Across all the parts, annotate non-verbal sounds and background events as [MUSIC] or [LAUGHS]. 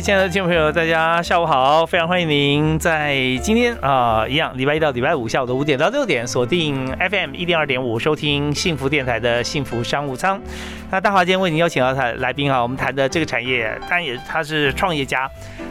亲爱的听众朋友，大家下午好！非常欢迎您在今天啊，一样礼拜一到礼拜五下午的五点到六点，锁定 FM 一零二点五，收听幸福电台的幸福商务舱。那大华今天为您邀请到他来宾啊，我们谈的这个产业，当然也他是创业家，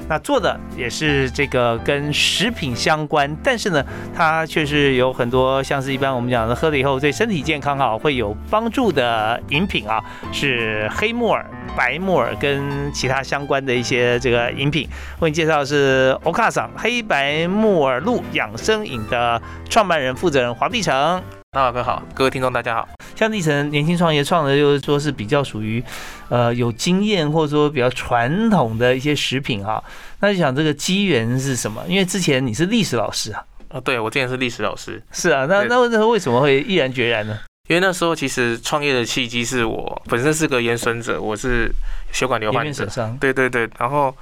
那做的也是这个跟食品相关，但是呢，他却是有很多像是一般我们讲的喝了以后对身体健康啊会有帮助的饮品啊，是黑木耳、白木耳跟其他相关的一些。这个饮品为你介绍的是欧卡桑黑白木耳露养生饮的创办人负责人黄碧成。大华哥好，各位听众大家好。像立成年轻创业创的，就是说是比较属于呃有经验或者说比较传统的一些食品哈。那就想这个机缘是什么？因为之前你是历史老师啊。啊，对我之前是历史老师。是啊，那那那为什么会毅然决然呢？因为那时候其实创业的契机是我本身是个延伸者，我是血管瘤患者，对对对，然后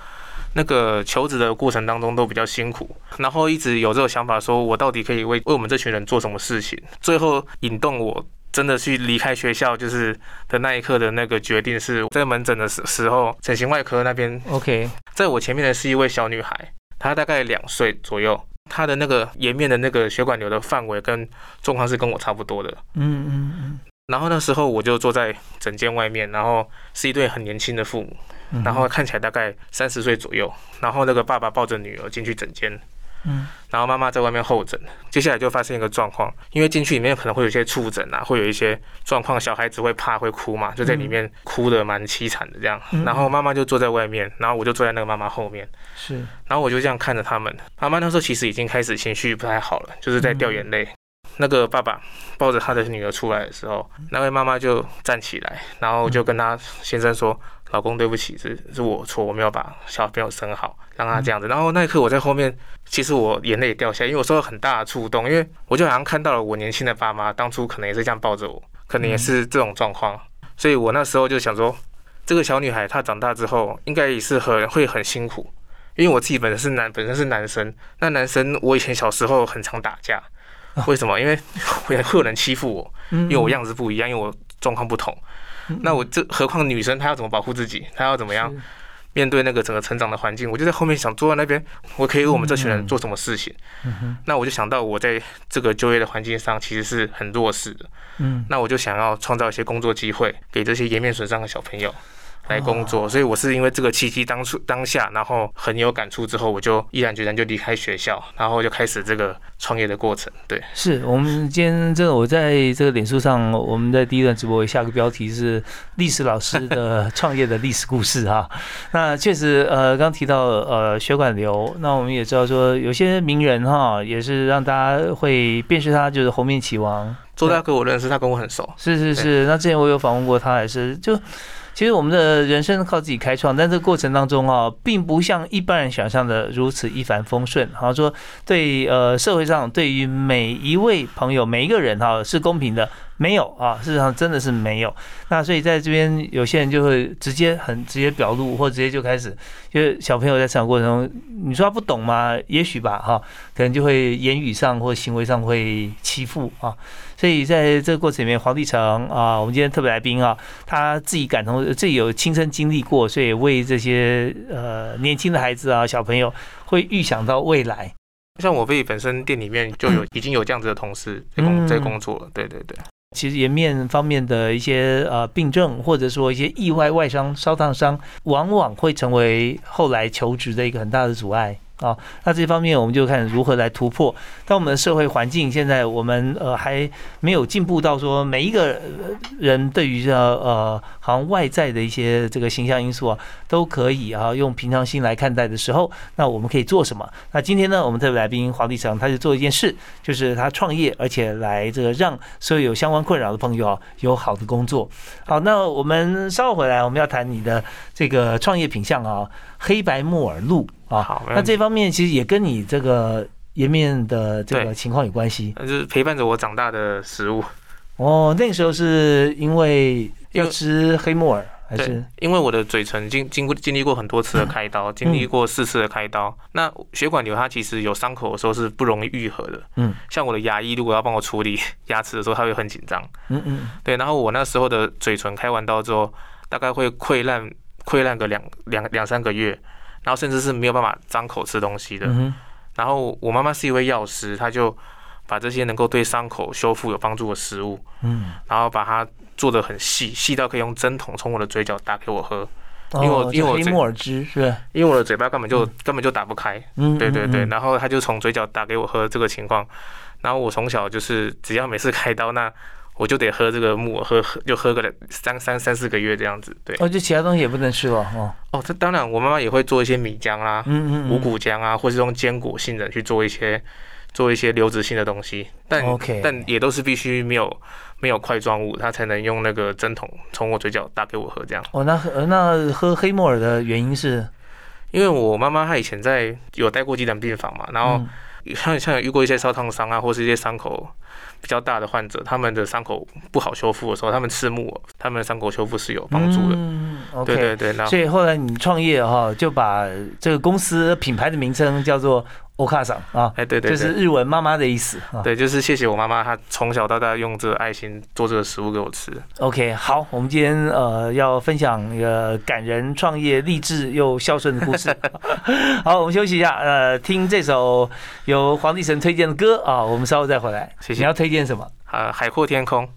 那个求职的过程当中都比较辛苦，然后一直有这个想法，说我到底可以为为我们这群人做什么事情？最后引动我真的去离开学校，就是的那一刻的那个决定，是在门诊的时时候，整形外科那边，OK，在我前面的是一位小女孩，她大概两岁左右。她的那个颜面的那个血管瘤的范围跟状况是跟我差不多的，嗯嗯嗯。然后那时候我就坐在诊间外面，然后是一对很年轻的父母，然后看起来大概三十岁左右，然后那个爸爸抱着女儿进去诊间。嗯，然后妈妈在外面候诊，接下来就发生一个状况，因为进去里面可能会有一些触诊啊，会有一些状况，小孩子会怕会哭嘛，就在里面哭的蛮凄惨的这样。然后妈妈就坐在外面，然后我就坐在那个妈妈后面，是，然后我就这样看着他们。妈妈那时候其实已经开始情绪不太好了，就是在掉眼泪。那个爸爸抱着他的女儿出来的时候，那位妈妈就站起来，然后就跟他先生说。老公，对不起，是是我错，我没有把小朋友生好，让他这样子。然后那一刻我在后面，其实我眼泪掉下来，因为我受到很大的触动，因为我就好像看到了我年轻的爸妈，当初可能也是这样抱着我，可能也是这种状况。所以我那时候就想说，这个小女孩她长大之后应该也是很会很辛苦，因为我自己本身是男，本身是男生，那男生我以前小时候很常打架，为什么？因为会会有人欺负我，因为我样子不一样，因为我状况不同。那我这何况女生她要怎么保护自己？她要怎么样面对那个整个成长的环境？我就在后面想坐在那边，我可以为我们这群人做什么事情？那我就想到我在这个就业的环境上其实是很弱势的。嗯，那我就想要创造一些工作机会给这些颜面损伤的小朋友。来工作，所以我是因为这个契机当初当下，然后很有感触之后，我就毅然决然就离开学校，然后就开始这个创业的过程。对，是我们今天这个我在这个脸书上，我们在第一段直播下个标题是历史老师的创业的历史故事哈。[LAUGHS] 那确实，呃，刚提到呃血管瘤，那我们也知道说有些名人哈，也是让大家会辨识他，就是红面棋王周大哥，我认识他，跟我很熟。是是是，那之前我有访问过他，也是就。其实我们的人生靠自己开创，但这个过程当中啊，并不像一般人想象的如此一帆风顺。好像说对呃社会上对于每一位朋友每一个人哈是公平的。没有啊，事实上真的是没有。那所以在这边，有些人就会直接很直接表露，或直接就开始，就是小朋友在成长过程中，你说他不懂吗？也许吧，哈，可能就会言语上或行为上会欺负啊。所以在这个过程里面，黄帝成啊，我们今天特别来宾啊，他自己感同，自己有亲身经历过，所以为这些呃年轻的孩子啊小朋友，会预想到未来。像我自己本身店里面就有已经有这样子的同事在工在工作了，对对对。其实颜面方面的一些呃病症，或者说一些意外外伤、烧烫伤，往往会成为后来求职的一个很大的阻碍。啊。那这方面我们就看如何来突破。当我们的社会环境现在我们呃还没有进步到说每一个人对于这呃好像外在的一些这个形象因素啊都可以啊用平常心来看待的时候，那我们可以做什么？那今天呢，我们特别来宾黄立成他就做一件事，就是他创业，而且来这个让所有有相关困扰的朋友啊有好的工作。好，那我们稍后回来我们要谈你的这个创业品相啊，黑白木耳露啊。好，那这方面其实也跟你这个颜面的这个情况有关系那就是陪伴着我长大的食物。哦。那个时候是因为要吃黑木耳，还是对，因为我的嘴唇经经过经历过很多次的开刀，经历过四次的开刀。那血管瘤它其实有伤口的时候是不容易愈合的。嗯，像我的牙医如果要帮我处理 [LAUGHS] 牙齿的时候，他会很紧张。嗯嗯对，然后我那时候的嘴唇开完刀之后，大概会溃烂，溃烂个两两两三个月，然后甚至是没有办法张口吃东西的。嗯然后我妈妈是一位药师，她就把这些能够对伤口修复有帮助的食物，嗯，然后把它做的很细，细到可以用针筒从我的嘴角打给我喝，因为我哦因为我这就黑木耳汁是吧？因为我的嘴巴根本就根本就打不开。嗯，对对对，嗯，然后她就从嘴角打给我喝这个情况，然后我从小就是只要每次开刀，那我就得喝这个木耳，喝喝就喝个两三三三四个月这样子。对，哦，就其他东西也不能吃了哦。哦，这当然我妈妈也会做一些米浆啦、嗯嗯，五谷浆啊，或是用坚果杏仁去做一些做一些流质性的东西，但 OK 但也都是必须没有没有块状物，它才能用那个针筒从我嘴角打给我喝这样。哦，那喝那喝黑木耳的原因是，因为我妈妈她以前在有待过急诊病房嘛，然后嗯像像有遇过一些烧烫伤啊，或是一些伤口比较大的患者，他们的伤口不好修复的时候，他们刺木耳，他们的伤口修复是有帮助的。嗯。对对对，所以后来你创业哈，就把这个公司品牌的名称叫做欧卡桑啊，哎对对就是。日文妈妈的意思啊。对，就是谢谢我妈妈，她从小到大用这个爱心做这个食物给我吃。OK，好，我们今天呃要分享一个感人、创业、励志又孝顺的故事。[LAUGHS] 好，我们休息一下，呃，听这首由黄帝神推荐的歌啊，我们稍后再回来。谢谢你要推荐什么？呃，海阔天空，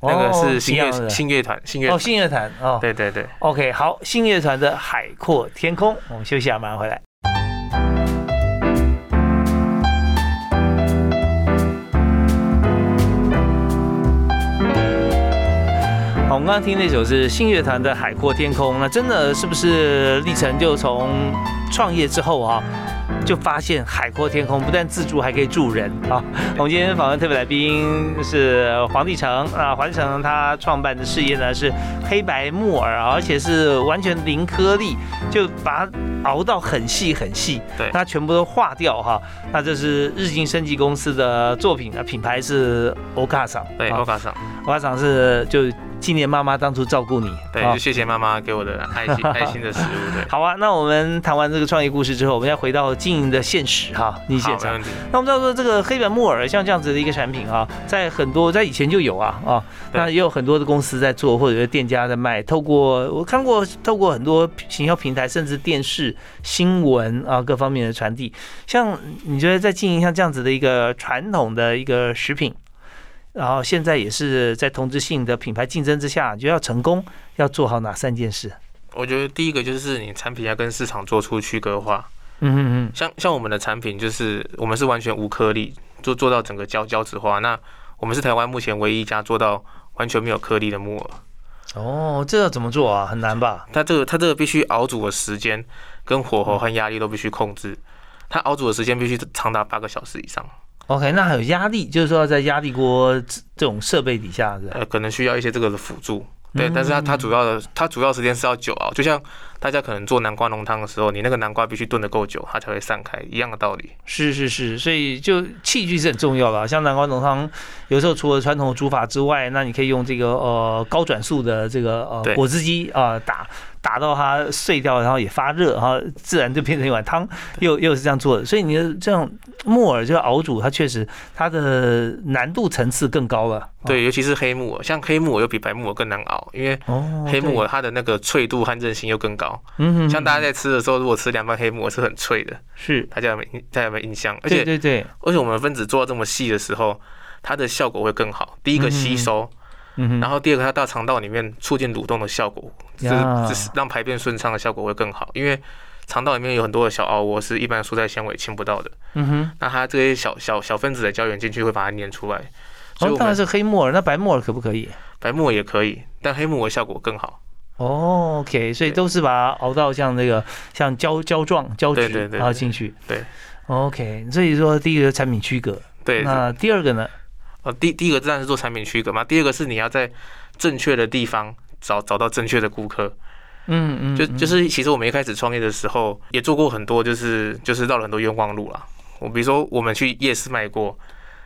那个哦是新乐信乐团，信乐哦，团。信乐团哦。对对对。OK，好，新乐团的《海阔天空》，我们休息一下，马上回来。我们刚刚听那首是信乐团的《海阔天空》，那真的是不是历程就从创业之后啊，就发现海阔天空不但自助，还可以助人啊？[LAUGHS] 我们今天访问特别来宾是黄立成啊，黄立成他创办的事业呢是黑白木耳啊，而且是完全零颗粒，就把它熬到很细很细，对它全部都化掉哈。那这是日经生技公司的作品啊，品牌是欧卡桑，对，啊欧卡桑，欧卡桑是就纪念妈妈当初照顾你，对，啊就谢谢妈妈给我的爱心 [LAUGHS] 爱心的食物，对，好啊，那我们谈完这个创业故事之后，我们要回到经营的现实哈，你好，现场。那我们知道说这个黑板木耳像这样子的一个产品啊，在很多在以前就有啊啊，那也有很多的公司在做，或者是店家在卖。透过我看过，透过很多行销平台，甚至电视、新闻啊各方面的传递。像你觉得在经营像这样子的一个传统的一个食品，然后现在也是在同质性的品牌竞争之下，就要成功要做好哪三件事？我觉得第一个就是你产品要跟市场做出区隔化，嗯嗯嗯，像像我们的产品就是我们是完全无颗粒，做做到整个胶胶质化。那我们是台湾目前唯一一家做到完全没有颗粒的木耳。哦，这要怎么做啊？很难吧？它这个它这个必须熬煮的时间跟火候和压力都必须控制，它熬煮的时间必须长达八个小时以上。OK，那还有压力，就是说在压力锅这这种设备底下，是吧？呃，可能需要一些这个的辅助。对，嗯但是它它主要的它主要时间是要久啊，就像大家可能做南瓜浓汤的时候，你那个南瓜必须炖得够久，它才会散开，一样的道理。是是是，所以就器具是很重要的啊。像南瓜浓汤，有时候除了传统的煮法之外，那你可以用这个呃高转速的这个呃果汁机啊、打打到它碎掉，然后也发热，然后自然就变成一碗汤，又又是这样做的。所以你的这样木耳就要熬煮，它确实它的难度层次更高了。对，尤其是黑木耳，像黑木耳又比白木耳更难熬，因为哦，黑木耳它的那个脆度和韧性又更高。像大家在吃的时候，如果吃凉拌黑木耳是很脆的，是，大家有没有大家有没有印象？而对且对对，而且我们分子做到这么细的时候，它的效果会更好。第一个吸收，嗯哼，然后第二个它到肠道里面促进蠕动的效果，就是就是让排便顺畅的效果会更好。因为肠道里面有很多的小凹窝，是一般蔬菜纤维清不到的。嗯哼，那它这些小小小分子的胶原进去会把它粘出来，哦，当然是黑木耳，那白木耳可不可以？白木耳也可以，但黑木耳效果更好。哦，OK，所以都是把它熬到像那个像胶胶状胶质，然后进去。对，OK，所以说第一个产品区隔，对，那第二个呢？哦，第第一个自然是做产品区隔嘛，第二个是你要在正确的地方找找到正确的顾客。嗯嗯，就嗯就是其实我们一开始创业的时候也做过很多，就是就是绕了很多冤枉路啦。我比如说我们去夜市卖过，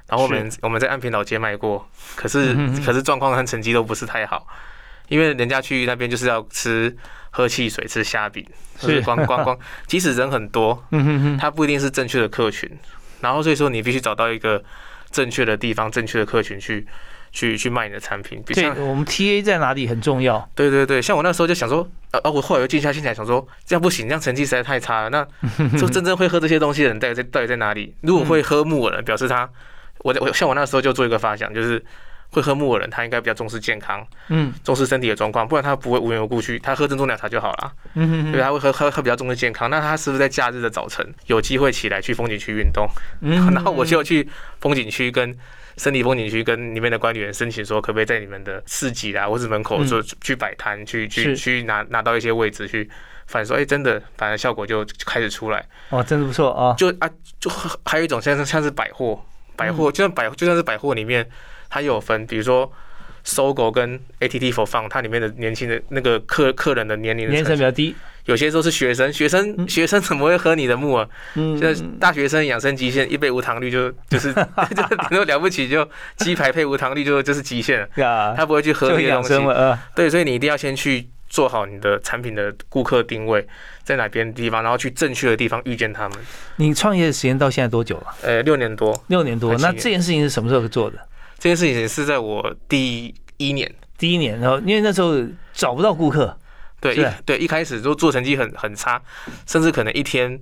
然后我们我们在安平老街卖过，可是可是状况和成绩都不是太好，因为人家去那边就是要吃喝汽水、吃虾饼，是就是光光光，[LAUGHS] 即使人很多，嗯哼哼，它不一定是正确的客群，然后所以说你必须找到一个正确的地方、正确的客群去去去卖你的产品，对我们 TA 在哪里很重要。对对对，像我那时候就想说，呃，啊，我后来又静下心来想说，这样不行，这样成绩实在太差了。那 [LAUGHS] 就真正会喝这些东西的人到底在到底在哪里？如果会喝木耳的，表示他，我我像我那时候就做一个发想，就是会喝木耳的人，他应该比较重视健康，嗯重视身体的状况，不然他不会无缘无故去他喝珍珠奶茶就好了。嗯哼对，他会喝喝喝比较重视健康。那他是不是在假日的早晨有机会起来去风景区运动？嗯 [LAUGHS] 然后我就去风景区跟森林风景区跟里面的管理员申请说，可不可以在你们的市集啊或是门口嗯做去摆摊，去去去拿拿到一些位置去反说，哎、真的，反正效果就就开始出来。哦，真的不错啊。就啊，就还有一种像是像是百货，百货就像百就算是百货里面，它也有分，比如说。搜狗跟 ATT for Fun，它里面的年轻的那个客客人的年龄年层层比较低，有些时候是学生，学生学生怎么会喝你的木耳？嗯，现在大学生养生极限，一杯无糖绿就就是 [LAUGHS] 就是顶多了不起，就鸡排配无糖绿就就是极限了。[LAUGHS] 呀，他不会去喝就这些东西，呃，对，所以你一定要先去做好你的产品的顾客定位在哪边地方，然后去正确的地方遇见他们。你创业的时间到现在多久了？呃，六年多，六年多。那这件事情是什么时候做的？这件事情是在我第一年，第一年，然后因为那时候找不到顾客，对，一对一开始就做成绩很很差，甚至可能一天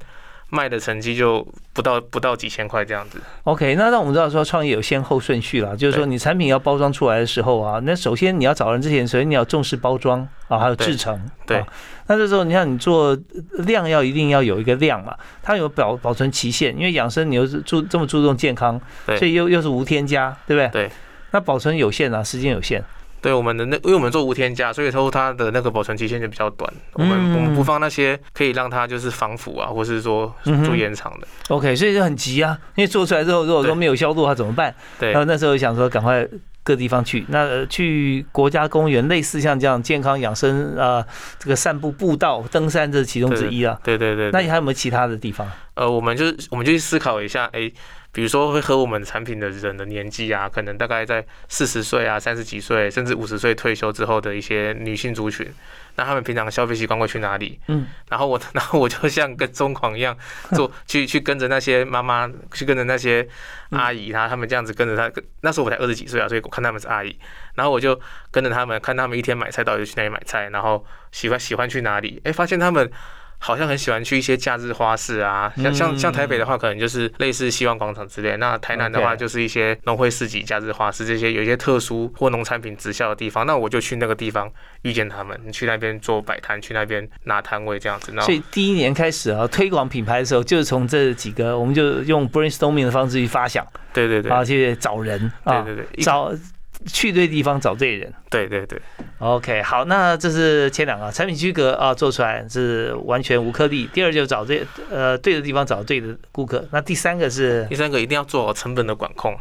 卖的成绩就不到不到几千块这样子。OK，那让我们知道说创业有先后顺序啦，就是说你产品要包装出来的时候啊，那首先你要找人之前，首先你要重视包装啊，还有制成。对啊那这时候你看你做量要一定要有一个量嘛，它有保保存期限，因为养生你又是注这么注重健康，对所以又又是无添加，对不对？对。那保存有限啊，时间有限。对我们的那，因为我们做无添加，所以说它的那个保存期限就比较短。我们、嗯我们不放那些可以让它就是防腐啊，或是说做延长的。OK，所以就很急啊，因为做出来之后如果说对没有销路，它怎么办？对然后那时候想说赶快各地方去，那呃去国家公园，类似像这样健康养生啊、呃这个散步步道、登山这是其中之一啊。对对对对那你还有没有其他的地方？呃，我们就是我们就去思考一下，哎、比如说会喝我们产品的人的年纪啊，可能大概在四十岁啊、三十几岁，甚至五十岁退休之后的一些女性族群，那他们平常消费习惯会去哪里？嗯，然后我，[LAUGHS] 然后我就像跟疯狂一样做，去去跟着那些妈妈，去跟着那些阿姨，她他们这样子跟着她。那时候我才二十几岁啊，所以我看他们是阿姨，然后我就跟着他们，看他们一天买菜到底去哪里买菜，然后喜欢喜欢去哪里，哎、发现他们。好像很喜欢去一些假日花市啊，像像像台北的话，可能就是类似希望广场之类；那台南的话，就是一些农会市集、假日花市这些有一些特殊或农产品直销的地方。那我就去那个地方遇见他们，你去那边做摆摊，去那边拿摊位这样子。然后所以第一年开始啊，推广品牌的时候，就是从这几个，我们就用 brainstorming 的方式去发想对对对，啊，去找人啊，对对对，一找去对地方找对人。对对对 OK，好，那这是前两个产品区隔啊，做出来是完全无颗粒。第二就找对呃对的地方找对的顾客。那第三个是第三个一定要做好成本的管控。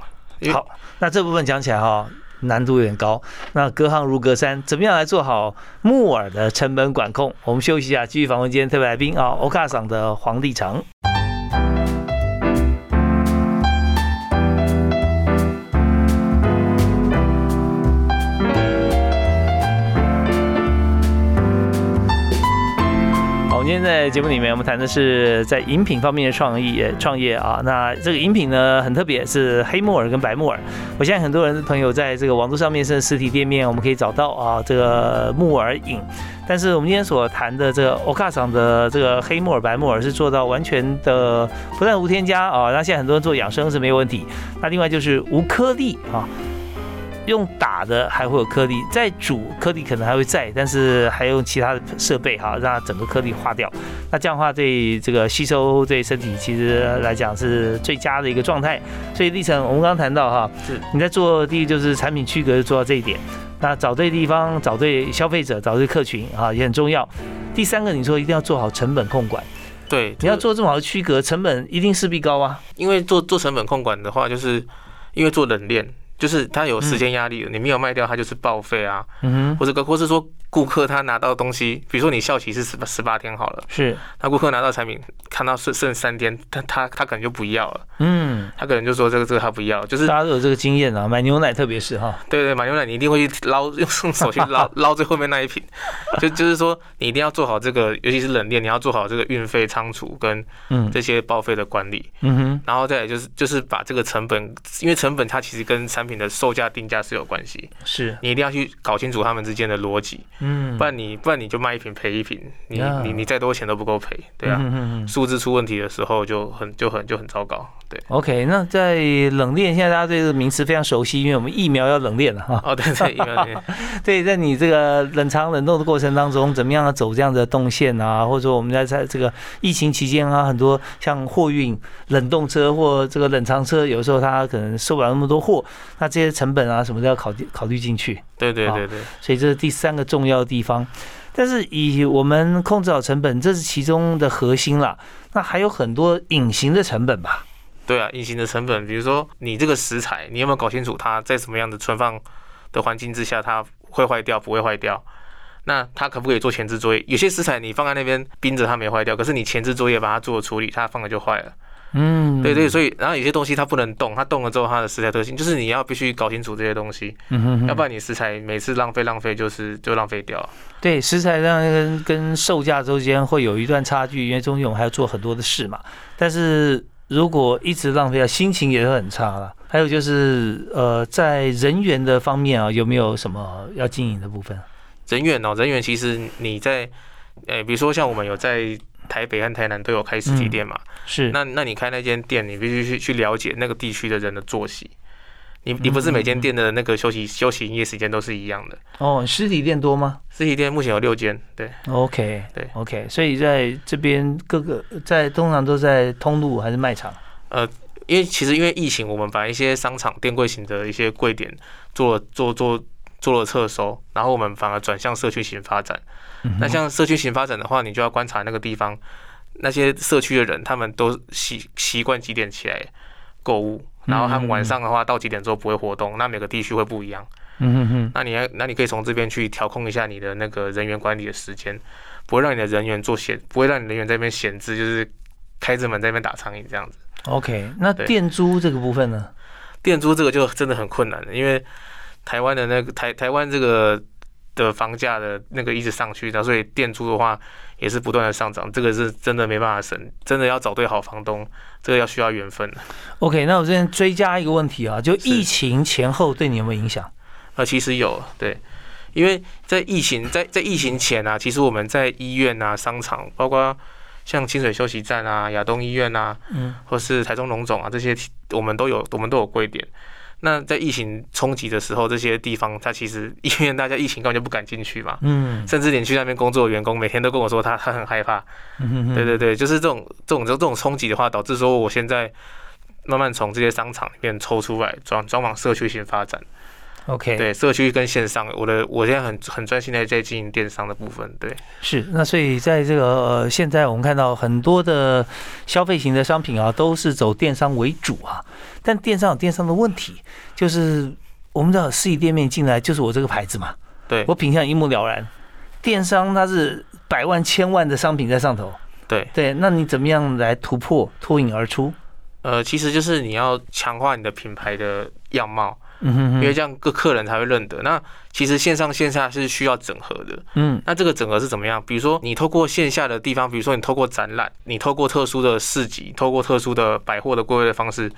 好，那这部分讲起来哈、难度有点高。那隔行如隔山，怎么样来做好木耳的成本管控？我们休息一下，继续访问今天特别来宾啊，欧卡桑的黄立成。节目里面，我们谈的是在饮品方面的创意创业啊。那这个饮品呢很特别，是黑木耳跟白木耳。我相信很多人朋友在这个网络上面甚至实体店面，我们可以找到啊这个木耳饮。但是我们今天所谈的这个欧卡厂的这个黑木耳、白木耳是做到完全的不但无添加啊，那现在很多人做养生是没有问题。那另外就是无颗粒啊。用打的还会有颗粒，再煮颗粒可能还会在，但是还用其他的设备哈，让它整个颗粒化掉。那这样的话，对这个吸收对身体其实来讲是最佳的一个状态。所以历程我们刚刚谈到哈，是你在做第一就是产品区隔做到这一点，那找对地方，找对消费者，找对客群啊也很重要。第三个你说一定要做好成本控管，对，你要做这么好的区隔，成本一定势必高啊。因为做做成本控管的话，就是因为做冷链，就是它有时间压力的，你没有卖掉，它就是报废啊，或者个或是说顾客他拿到东西，比如说你效期是十八十八天好了，是，那顾客拿到产品看到剩剩三天，他他他可能就不要了，嗯，他可能就说这个这个他不要，就是大家都有这个经验啊，买牛奶特别是哈，对对，买牛奶你一定会去捞，用用手去捞 [LAUGHS] 捞最后面那一瓶，就就是说你一定要做好这个，尤其是冷链，你要做好这个运费、仓储跟嗯。这些报废的管理，嗯哼，然后再来就是就是把这个成本，因为成本它其实跟产品的售价定价是有关系，是，你一定要去搞清楚他们之间的逻辑，嗯，不然你不然你就卖一瓶赔一瓶，你呀。你你再多钱都不够赔，对啊。数字出问题的时候就很就很就很糟糕，对。OK，那在冷链，现在大家对这个名词非常熟悉，因为我们疫苗要冷链了哈。哦，对对，疫苗对 [LAUGHS] 对，在你这个冷藏冷冻的过程当中，怎么样走这样的动线啊？或者说我们在在这个疫情期间啊，很多像货运冷冻车或这个冷藏车，有时候它可能收不了那么多货，那这些成本啊什么都要考虑考虑进去。对对对对，所以这是第三个重要的地方。但是以我们控制好成本，这是其中的核心啦。那还有很多隐形的成本吧？对啊，隐形的成本，比如说你这个食材，你有没有搞清楚它在什么样的存放的环境之下，它会坏掉，不会坏掉？那它可不可以做前置作业？有些食材你放在那边冰着，它没坏掉，可是你前置作业把它做了处理，它放了就坏了。嗯，对对，所以然后有些东西它不能动，它动了之后它的食材特性，就是你要必须搞清楚这些东西，嗯哼哼要不然你食材每次浪费浪费就是就浪费掉。对，食材上跟跟售价之间会有一段差距，因为中间我们还要做很多的事嘛。但是如果一直浪费啊，心情也会很差了。还有就是呃，在人员的方面啊，有没有什么要经营的部分？人员哦，人员其实你在，呃，比如说像我们有在台北和台南都有开实体店嘛，是，那那你开那间店，你必须去去了解那个地区的人的作息。你你不是每间店的那个休息休息营业时间都是一样的。哦，实体店多吗实体店目前有六间，对？OK，对，OK，所以在这边各个在通常都在通路还是卖场？呃因为其实因为疫情，我们把一些商场店柜型的一些柜点做了做做做了撤收，然后我们反而转向社区型发展。嗯那像社区型发展的话，你就要观察那个地方那些社区的人，他们都习习惯几点起来购物，然后他们晚上的话到几点之后不会活动，那每个地区会不一样。嗯哼哼，那你要那你可以从这边去调控一下你的那个人员管理的时间，不会让你的人员做闲，不会让你人员在那边闲置，就是开着门在那边打苍蝇这样子。OK，那对店租这个部分呢？店租这个就真的很困难了，因为台湾的那个台台湾这个的房价的那个一直上去，然后所以店租的话也是不断的上涨，这个是真的没办法省，真的要找对好房东，这个要需要缘分的。OK，那我这边追加一个问题啊，就疫情前后对你有没有影响？呃，其实有对，因为在疫情在在疫情前啊，其实我们在医院啊、商场，包括像清水休息站啊、亚东医院啊，嗯，或是台中龙总啊这些，我们都有我们都有柜点。那在疫情冲击的时候，这些地方它其实 [LAUGHS] 因为大家疫情根本就不敢进去嘛，嗯甚至连去那边工作的员工每天都跟我说他他很害怕。嗯哼哼对对对，就是这种这种这种冲击的话，导致说我现在慢慢从这些商场里面抽出来，转转往社区型发展。，OK，对，社区跟线上，我的我现在很很专心的在经营电商的部分。对，是，那所以在这个呃，现在我们看到很多的消费型的商品啊，都是走电商为主啊。但电商有电商的问题，就是我们知道实体店面进来就是我这个牌子嘛，对我品相一目了然。电商它是百万千万的商品在上头，对，对，那你怎么样来突破脱颖而出？呃，其实就是你要强化你的品牌的样貌，嗯哼哼，因为这样各客人才会认得。那其实线上线下是需要整合的。嗯那这个整合是怎么样？比如说你透过线下的地方，比如说你透过展览，你透过特殊的市集，透过特殊的百货的柜位的方式，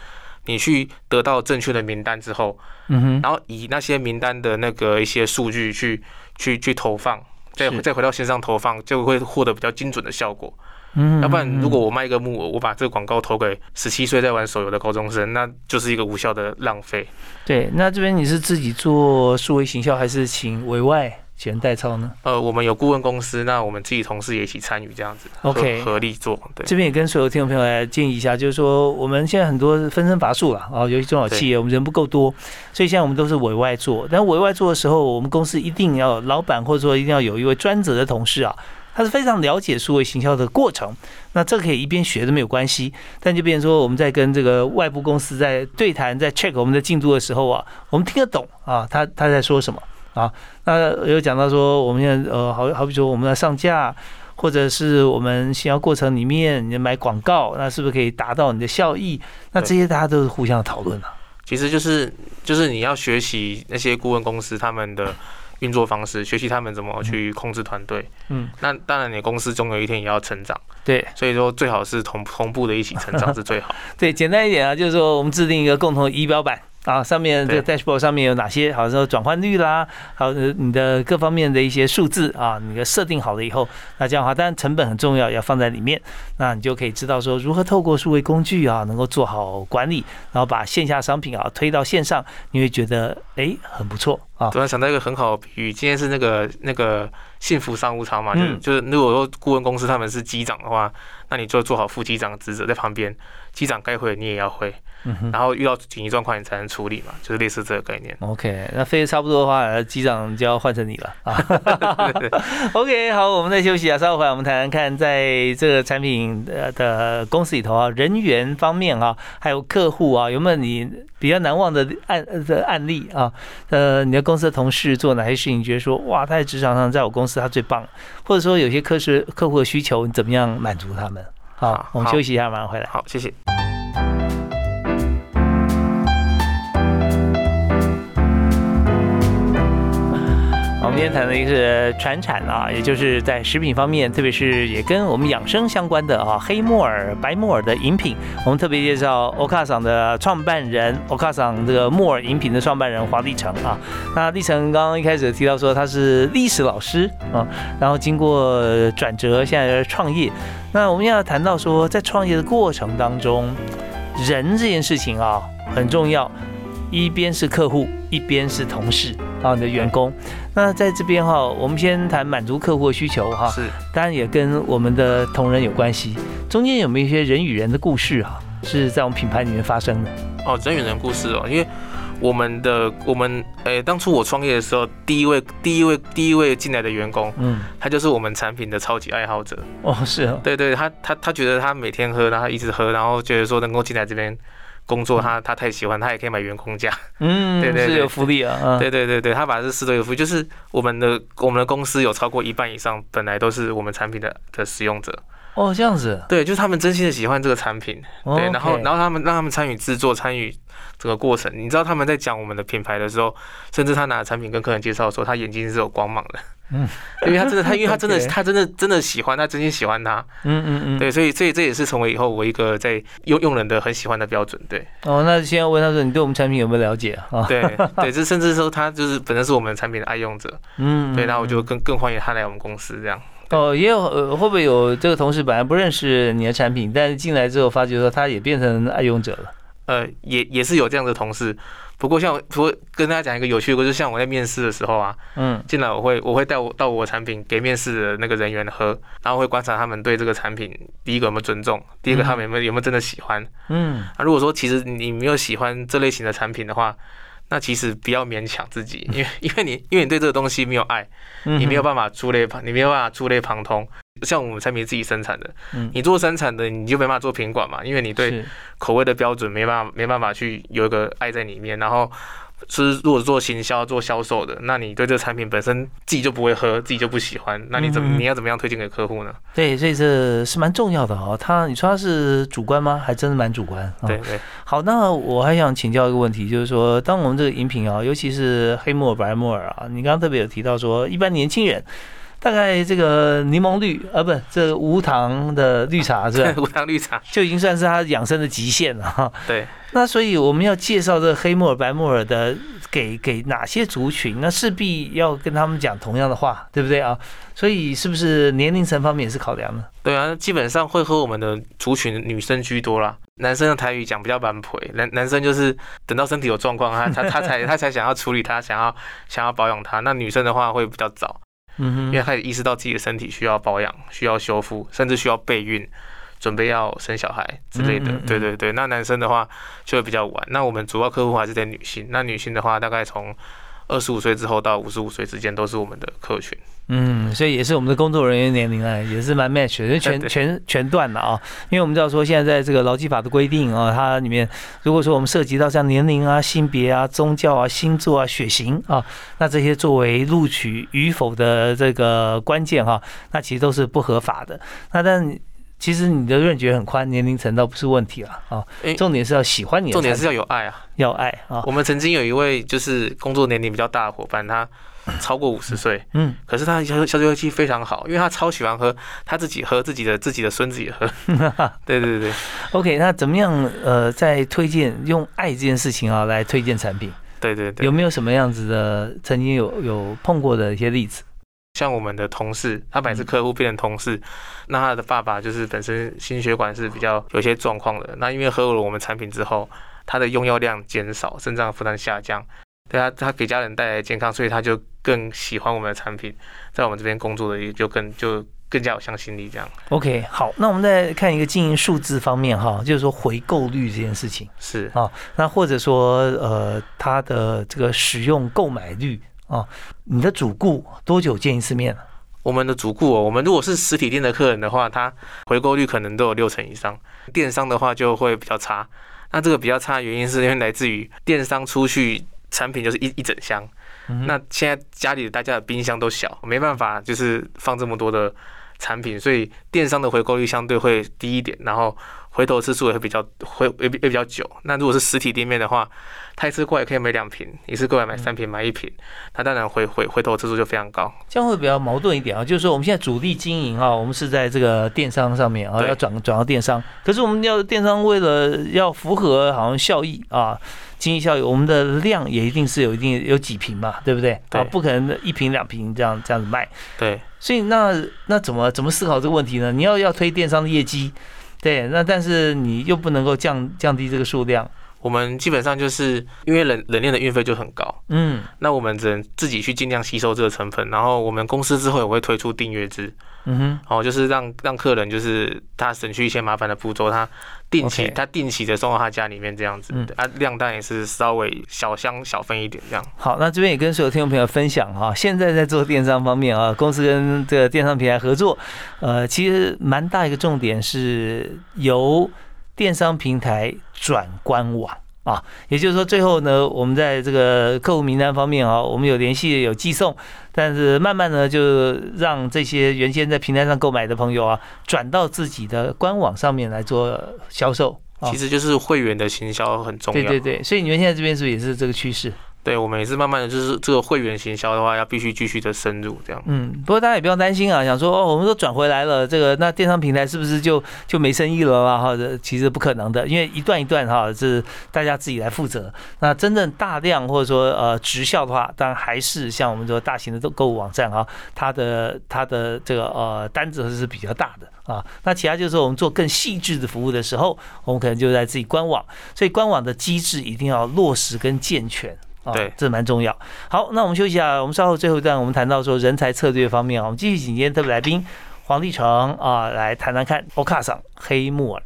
你去得到正确的名单之后，嗯哼，然后以那些名单的那个一些数据去去去投放，再再回到线上投放，就会获得比较精准的效果。嗯要不然如果我卖一个木偶，我把这个广告投给十七岁在玩手游的高中生，那就是一个无效的浪费。对，那这边你是自己做数位行销，还是请委外请人代操呢？呃，我们有顾问公司，那我们自己同事也一起参与这样子 OK 合合力做。对，这边也跟所有听众朋友来建议一下，就是说我们现在很多分身乏术了啊，尤其中小企业，我们人不够多，所以现在我们都是委外做。但委外做的时候，我们公司一定要老板或者说一定要有一位专责的同事啊，他是非常了解数位行销的过程。那这个可以一边学都没有关系，但就变成说我们在跟这个外部公司在对谈、在 check 我们的进度的时候啊，我们听得懂啊，他他在说什么啊？那有讲到说我们现在呃，好好比说我们要上架。或者是我们行销过程里面，你买广告，那是不是可以达到你的效益？那这些大家都是互相讨论啊。其实就是就是你要学习那些顾问公司他们的运作方式，学习他们怎么去控制团队。嗯，那当然，你公司总有一天也要成长，对所以说最好是同同步的一起成长是最好。[LAUGHS] 对，简单一点啊，就是说我们制定一个共同的仪表板。啊，上面这个 dashboard 上面有哪些？好像说转换率啦，还有你的各方面的一些数字啊，你的设定好了以后，那这样的话，当然成本很重要，要放在里面。那你就可以知道说如何透过数位工具啊，能够做好管理，然后把线下商品啊推到线上，你会觉得哎很不错啊。突然想到一个很好的比喻，今天是那个那个幸福商务舱嘛，就是嗯就是如果说顾问公司他们是机长的话，那你就做好副机长的职责在旁边，机长该会你也要会，嗯哼。然后遇到紧急状况你才能处理嘛，就是类似这个概念。OK，那飞得差不多的话，呃机长就要换成你了啊。[LAUGHS] [LAUGHS] OK，好，我们再休息啊，稍后回来我们谈谈看，在这个产品呃的公司里头啊，人员方面啊，还有客户啊，有没有你比较难忘的案呃的案例啊？呃，你的公司的同事做哪些事情，你觉得说哇，他在职场上，在我公司他最棒，或者说有些客是客户的需求，你怎么样满足他们？好好，我们休息一下，马上回来。好，谢谢。今天谈的一个是传产啊，也就是在食品方面，特别是也跟我们养生相关的啊，黑木耳、白木耳的饮品，我们特别介绍欧卡桑的创办人，欧卡桑这个木耳饮品的创办人黄立成啊。那立成刚刚一开始提到说他是历史老师啊，然后经过转折，现在创业。那我们要谈到说，在创业的过程当中，人这件事情啊很重要，一边是客户，一边是同事啊，你的员工。那在这边哈，我们先谈满足客户的需求哈，是当然也跟我们的同仁有关系。中间有没有一些人与人的故事啊，是在我们品牌里面发生的？哦，人与人故事哦，因为我们的我们诶、当初我创业的时候，第一位第一位第一位进来的员工，嗯，他就是我们产品的超级爱好者。哦，是哦，对对，他他他觉得他每天喝，然后一直喝，然后觉得说能够进来这边工作，他他太喜欢，他也可以买员工价。嗯，[LAUGHS] 对对对是有福利啊，嗯，对对对对，他把这四都有福，就是我们的我们的公司有超过一半以上本来都是我们产品的的使用者。哦，这样子，对，就是他们真心的喜欢这个产品。对，然后然后他们让他们参与制作，参与这个过程。你知道他们在讲我们的品牌的时候，甚至他拿产品跟客人介绍的时候，他眼睛是有光芒的。[LAUGHS] 嗯，因为他真的他因为他真的他真的真的喜欢，他真心喜欢他。嗯嗯嗯，对，所以所以这也是成为以后我一个在用用人的很喜欢的标准。对哦，那现在问他说，你对我们产品有没有了解啊？对对，这甚至说他就是本身是我们产品的爱用者。[LAUGHS] 嗯，对，然后我就嗯更更欢迎他来我们公司这样。哦，也有呃，会不会有这个同事本来不认识你的产品，但是进来之后发觉说他也变成爱用者了？呃，也也是有这样的同事。不过像不过跟大家讲一个有趣的故事，就是像我在面试的时候啊，嗯进来我会我会带我到我产品给面试的那个人员喝，然后会观察他们对这个产品，第一个有没有尊重，第一个他们有没有有没有真的喜欢。嗯，啊，如果说其实你没有喜欢这类型的产品的话，那其实不要勉强自己，因为因为你因为你对这个东西没有爱，嗯你没有办法触类旁，你没有办法触类旁通。像我们产品自己生产的，嗯你做生产的你就没办法做品管嘛，因为你对口味的标准没办法没办法去有一个爱在里面，然后是如果做行销做销售的，那你对这个产品本身自己就不会喝，自己就不喜欢，那你怎么嗯你要怎么样推荐给客户呢？对，所以这是蛮重要的哦。他你说他是主观吗？还真的蛮主观。啊对对，好，那我还想请教一个问题，就是说，当我们这个饮品啊，尤其是黑木耳、白木耳啊，你刚刚特别有提到说，一般年轻人大概这个柠檬绿，啊，不，这无糖的绿茶 [LAUGHS] 是吧？无糖绿茶就已经算是他养生的极限了哈。对。那所以我们要介绍这个黑木耳、白木耳的给给哪些族群？那势必要跟他们讲同样的话，对不对啊？所以是不是年龄层方面也是考量呢？对啊，基本上会喝我们的族群女生居多啦。男生的台语讲比较蛮陪，男男生就是等到身体有状况，他他他才他才想要处理他，想要想要保养他。那女生的话会比较早，嗯，因为开始意识到自己的身体需要保养、需要修复，甚至需要备孕。准备要生小孩之类的，对对对。那男生的话就会比较晚。那我们主要客户还是在女性。那女性的话，大概从二十五岁之后到五十五岁之间都是我们的客群。嗯，所以也是我们的工作人员年龄啊，也是蛮 match，的，全 [LAUGHS] 全全段的啊。因为我们知道说，现在在这个劳基法的规定啊，它里面如果说我们涉及到像年龄啊、性别啊、宗教啊、星座啊、血型啊，那这些作为录取与否的这个关键哈，那其实都是不合法的。那但其实你的认觉很宽，年龄层倒不是问题了啊。重点是要喜欢你，重点是要有爱啊，要爱啊。我们曾经有一位就是工作年龄比较大的伙伴，他超过五十岁，嗯，可是他消消消气非常好，因为他超喜欢喝，他自己喝自己的自己的孙子也喝。[LAUGHS] 对对对 OK，那怎么样？呃，在推荐用爱这件事情啊来推荐产品？对对对，有没有什么样子的曾经有有碰过的一些例子？像我们的同事，他本来是客户变成同事，那他的爸爸就是本身心血管是比较有些状况的。那因为喝了我们产品之后，他的用药量减少，肾脏负担下降，对他他给家人带来健康，所以他就更喜欢我们的产品，在我们这边工作的也就更就更加有向心力这样。OK，好，那我们再看一个经营数字方面哈，就是说回购率这件事情是啊，那或者说呃它的这个使用购买率。哦，你的主顾多久见一次面？我们的主顾哦，我们如果是实体店的客人的话，他回购率可能都有六成以上。电商的话就会比较差。那这个比较差的原因是因为来自于电商出去产品就是一一整箱，那现在家里大家的冰箱都小，没办法就是放这么多的产品，所以电商的回购率相对会低一点。然后。回头次数也会比较会也也比较久。那如果是实体店面的话，他一次过来可以买两瓶，一次过来买三瓶，买一瓶，他当然回回回头次数就非常高。这样会比较矛盾一点啊，就是说我们现在主力经营啊，我们是在这个电商上面啊，要转转到电商。可是我们要电商为了要符合好像效益啊，经济效益，我们的量也一定是有一定有几瓶嘛，对不对？啊，不可能一瓶两瓶这样这样子卖。对。所以那那怎么怎么思考这个问题呢？你要要推电商的业绩。对，那但是你又不能够降降低这个数量。我们基本上就是因为冷冷链的运费就很高，嗯，那我们只能自己去尽量吸收这个成本。然后我们公司之后也会推出订阅制，嗯哼，哦，就是让让客人就是他省去一些麻烦的步骤，他定期他定期的送到他家里面这样子，啊，量单也是稍微小箱小分一点这样。好，那这边也跟所有听众朋友分享哈，现在在做电商方面啊，公司跟这个电商平台合作，呃，其实蛮大一个重点是由。电商平台转官网啊，也就是说，最后呢，我们在这个客户名单方面啊，我们有联系有寄送，但是慢慢呢，就让这些原先在平台上购买的朋友啊，转到自己的官网上面来做销售。其实就是会员的行销很重要。对对对，所以你们现在这边是不是也是这个趋势？对，我们也是慢慢的就是这个会员行销的话，要必须继续的深入这样。嗯，不过大家也不用担心啊，想说哦，我们都转回来了，这个那电商平台是不是就就没生意了啦？哈，其实不可能的，因为一段一段哈是大家自己来负责。那真正大量或者说呃直销的话，当然还是像我们这个大型的购物网站哈，它的它的这个呃单子是比较大的啊。那其他就是我们做更细致的服务的时候，我们可能就在自己官网，所以官网的机制一定要落实跟健全。对，这蛮重要。好，那我们休息一下，我们稍后最后一段，我们谈到说人才策略方面啊，我们继续请今天特别来宾黄立成啊来谈谈看欧卡上黑木耳。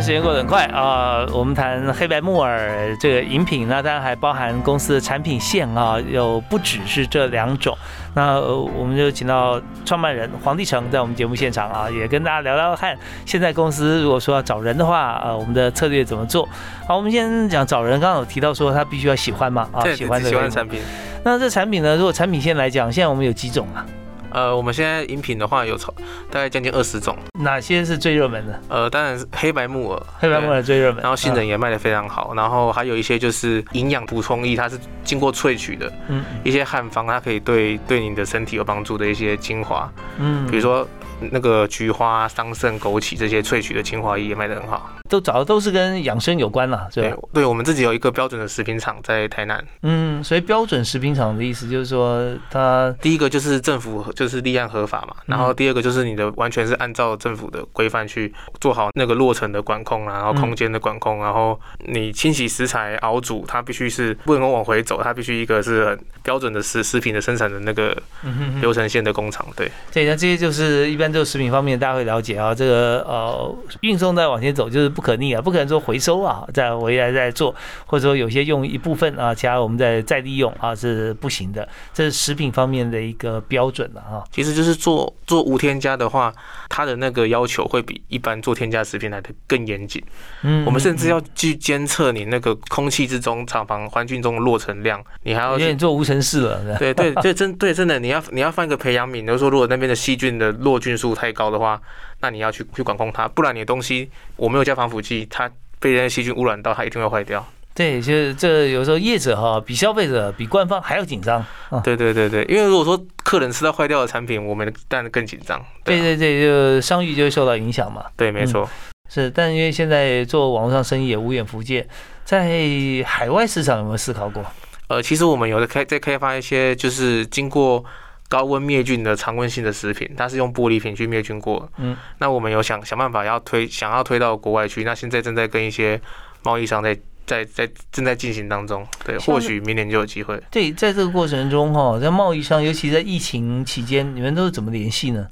时间过得很快啊！我们谈黑白木耳这个饮品，那当然还包含公司的产品线啊，有不只是这两种。那我们就请到创办人黄帝成在我们节目现场啊，也跟大家聊聊看，现在公司如果说要找人的话，呃，我们的策略怎么做？好，我们先讲找人，刚刚有提到说他必须要喜欢嘛，啊，喜欢喜欢产品。那这产品呢，如果产品线来讲，现在我们有几种啊？呃，我们现在饮品的话有超大概将近二十种，哪些是最热门的？呃，当然是黑白木耳，黑白木耳最热门，然后杏仁也卖的非常好，然后还有一些就是营养补充液，它是经过萃取的，嗯。一些汉方，它可以对对你的身体有帮助的一些精华，嗯。比如说那个菊花、桑葚、枸杞这些萃取的精华液也卖的很好。都找的都是跟养生有关了，对吧？，对我们自己有一个标准的食品厂在台南，嗯，所以标准食品厂的意思就是说，它第一个就是政府就是立案合法嘛，然后第二个就是你的完全是按照政府的规范去做好那个落成的管控啊，然后空间的管控，然后你清洗食材、熬煮，它必须是不能够往回走，它必须一个是很标准的食食品的生产的那个流程线的工厂，对。对，那这些就是一般这个食品方面大家会了解啊，这个呃运送再往前走就是不可逆啊，不可能说回收啊，再回来再做，或者说有些用一部分啊，其他我们再再利用啊是不行的，这是食品方面的一个标准了啊。其实就是做做无添加的话，它的那个要求会比一般做添加食品来的更严谨。嗯我们甚至要去监测你那个空气之中、厂房环境中的落尘量，你还要有去点做无尘室了，对对对，真对真的，你要你要放一个培养皿，就是说如果那边的细菌的落菌数太高的话，那你要去去管控它，不然你的东西我没有加防腐剂，它被那些细菌污染到，它一定会坏掉。对，就是这有时候业者哈比消费者比官方还要紧张。对对对对，因为如果说客人吃到坏掉的产品，我们当然更紧张。啊对对对，就商誉就会受到影响嘛。对，没错。是，但因为现在做网络上生意也无远弗届，在海外市场有没有思考过？呃，其实我们有的开在开发一些就是经过高温灭菌的常温性的食品，它是用玻璃瓶去灭菌过。嗯，那我们有想想办法要推，想要推到国外去。那现在正在跟一些贸易商在在在正在进行当中。对，或许明年就有机会。对，在这个过程中哈，在贸易上，尤其在疫情期间，你们都是怎么联系呢？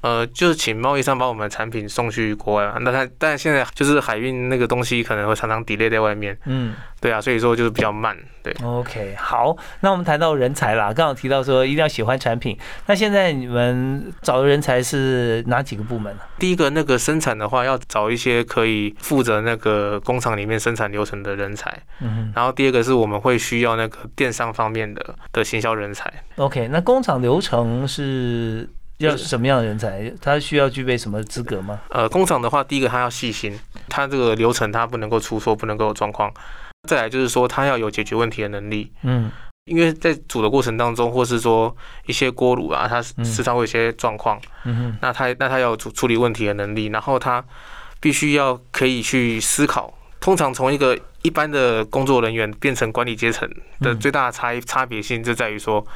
呃，就是请贸易商把我们的产品送去国外嘛。那他但现在就是海运那个东西可能会常常 delay 在外面。嗯对啊，所以说就是比较慢。对。，OK，好，那我们谈到人才啦，刚好提到说一定要喜欢产品，那现在你们找的人才是哪几个部门呢？第一个那个生产的话，要找一些可以负责那个工厂里面生产流程的人才。嗯然后第二个是我们会需要那个电商方面的的行销人才。，OK，那工厂流程是要是什么样的人才？他需要具备什么资格吗？呃，工厂的话，第一个他要细心，他这个流程他不能够出错，不能够有状况。再来就是说，他要有解决问题的能力，嗯因为在煮的过程当中，或是说一些锅炉啊，它嗯时常会有一些状况，嗯哼，那他那他要有处处理问题的能力，然后他必须要可以去思考。通常从一个一般的工作人员变成管理阶层的嗯最大的差异差别性，就在于说，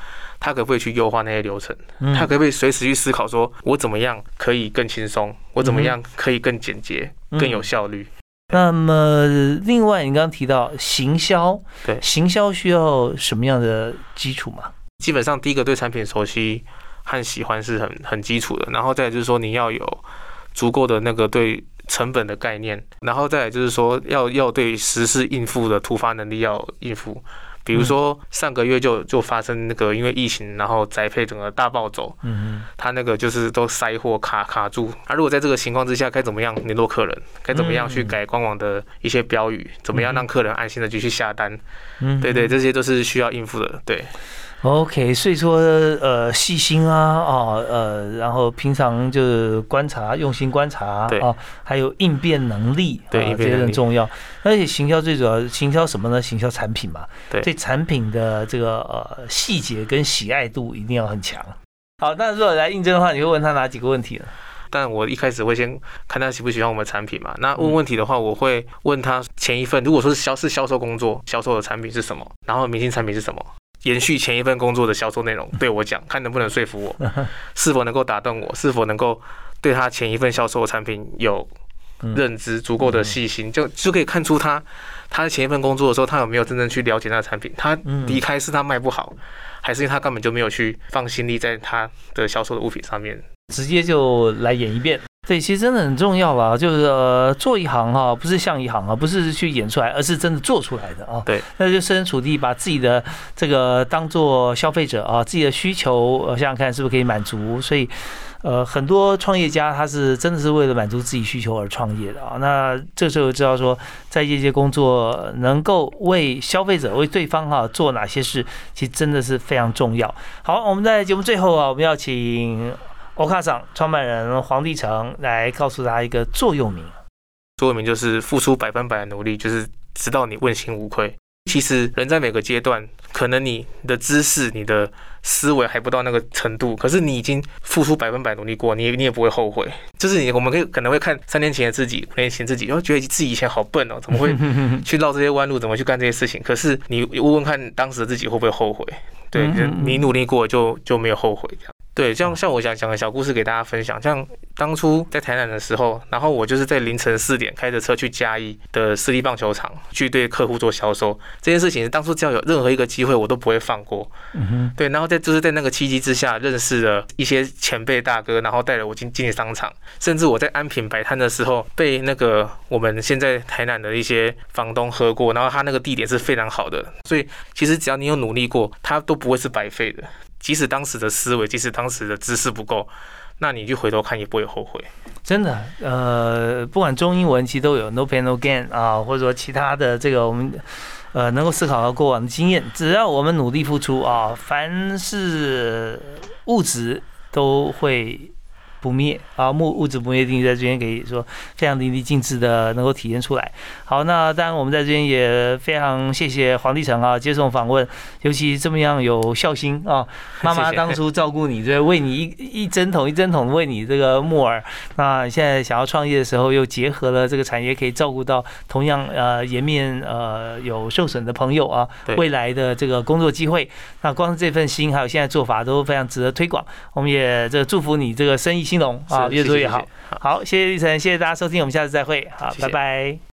他可不可以去优化那些流程。嗯他可不可以随时去思考，说我怎么样可以更轻松，我怎么样可以更简洁、嗯更有效率？那么，另外你刚刚提到行销，对行销需要什么样的基础嘛？基本上，第一个对产品熟悉和喜欢是很很基础的，然后再就是说你要有足够的那个对成本的概念，然后再来就是说要要对时事应付的突发能力要应付。比如说上个月就就发生那个因为疫情，然后宅配整个大暴走，嗯他那个就是都塞货卡卡住。啊，如果在这个情况之下，该怎么样联络客人？该怎么样去嗯改官网的一些标语？怎么样让客人安心的继续下单？嗯对对，这些都是需要应付的。对，OK，所以说呃细心啊啊呃，然后平常就是观察，用心观察对啊，还有应变能力，对啊这些应变能力很重要。而且行销最主要行销什么呢？行销产品嘛，对产品的这个呃细节跟喜爱度一定要很强。好，那如果来应征的话，你会问他哪几个问题呢？但我一开始会先看他喜不喜欢我们产品嘛。那问问题的话，我会问他前一份，如果说是销是销售工作，销售的产品是什么，然后明星产品是什么。延续前一份工作的销售内容，[LAUGHS] 对我讲，看能不能说服我，是否能够打动我，是否能够对他前一份销售的产品有嗯认知、足够的细心，就就可以看出他他前一份工作的时候，他有没有真正去了解那个产品。他嗯离开是他卖不好，还是因为他根本就没有去放心力在他的销售的物品上面？直接就来演一遍。对，其实真的很重要啦，就是呃，做一行哈、不是像一行啊，不是去演出来，而是真的做出来的啊。对，那就设身处地把自己的这个当做消费者啊，自己的需求，呃，想想看是不是可以满足。所以，呃，很多创业家他是真的是为了满足自己需求而创业的啊。那这时候知道说，在业界工作能够为消费者、为对方哈做哪些事，其实真的是非常重要。好，我们在节目最后啊，我们要请欧卡厂创办人黄立成来告诉大家一个座右铭。座右铭就是付出百分百的努力，就是直到你问心无愧。其实人在每个阶段，可能你的知识、你的思维还不到那个程度，可是你已经付出百分百努力过，你你也不会后悔。就是你，我们可以可能会看三年前的自己，五年前自己，然后觉得自己以前好笨哦，怎么会 [LAUGHS] 去绕这些弯路，怎么去干这些事情？可是你问问看，当时的自己会不会后悔？对，你努力过就就没有后悔这样。对，像像我想讲个小故事给大家分享，像当初在台南的时候，然后我就是在凌晨四点开着车去嘉义的私立棒球场去对客户做销售，这件事情当初只要有任何一个机会，我都不会放过。嗯哼，对，然后在就是在那个契机之下，认识了一些前辈大哥，然后带了我进进商场，甚至我在安平摆摊的时候，被那个我们现在台南的一些房东喝过，然后他那个地点是非常好的，所以其实只要你有努力过，他都不会是白费的。即使当时的思维，即使当时的知识不够，那你去回头看也不会后悔。真的，呃，不管中英文其实都有 no pain no gain 啊，或者说其他的这个我们呃能够思考到过往的经验，只要我们努力付出啊，凡是物质都会。不灭啊，木物质不灭定律在这边可以说非常淋漓尽致的能够体现出来。好，那当然我们在这边也非常谢谢黄立成啊，接受访问，尤其这么样有孝心啊，[LAUGHS] 妈妈当初照顾你，这为你一一针筒一针筒喂你这个木耳，那现在想要创业的时候又结合了这个产业，可以照顾到同样呃颜面呃有受损的朋友啊，未来的这个工作机会，那光是这份心还有现在做法都非常值得推广。我们也这祝福你这个生意。兴隆啊，越做越好。好，谢谢玉成，谢谢大家收听，我们下次再会。好，拜拜。